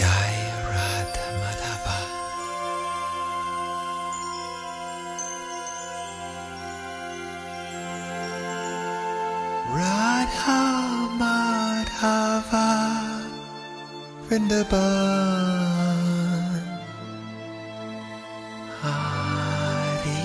Jaya Radha Madhava. Radha Madhava Vrindavan. Hari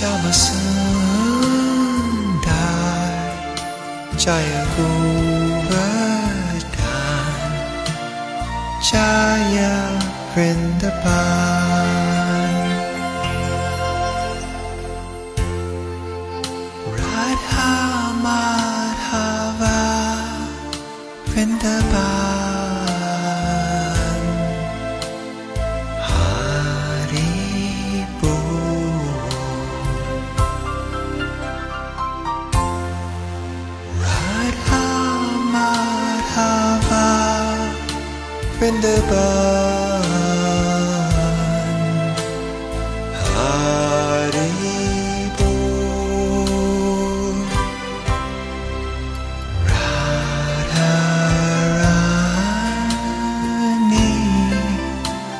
Shama Sundar Jaya Govardhan Jaya Vrindavan Radha Madhava Vrindavan bên đời bạn Haribo Radharani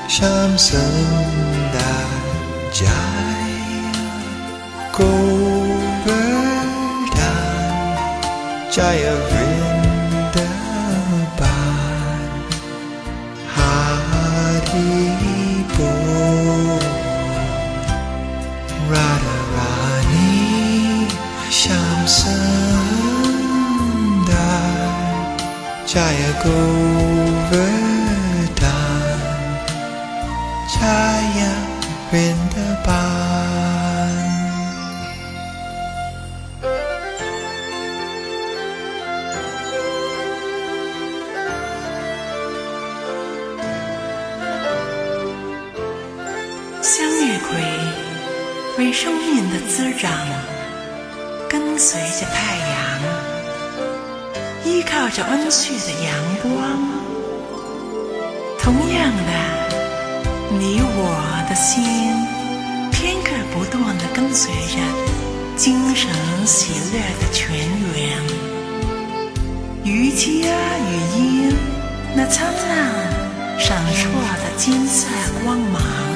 Sham Sundar Jaya Govardhan Jaya Jaya Govardhan Jaya Vrindavan 生命的滋长，跟随着太阳，依靠着温煦的阳光。同样的，你我的心，片刻不断的跟随着精神喜乐的泉源，瑜伽语音那灿烂闪烁的金色光芒。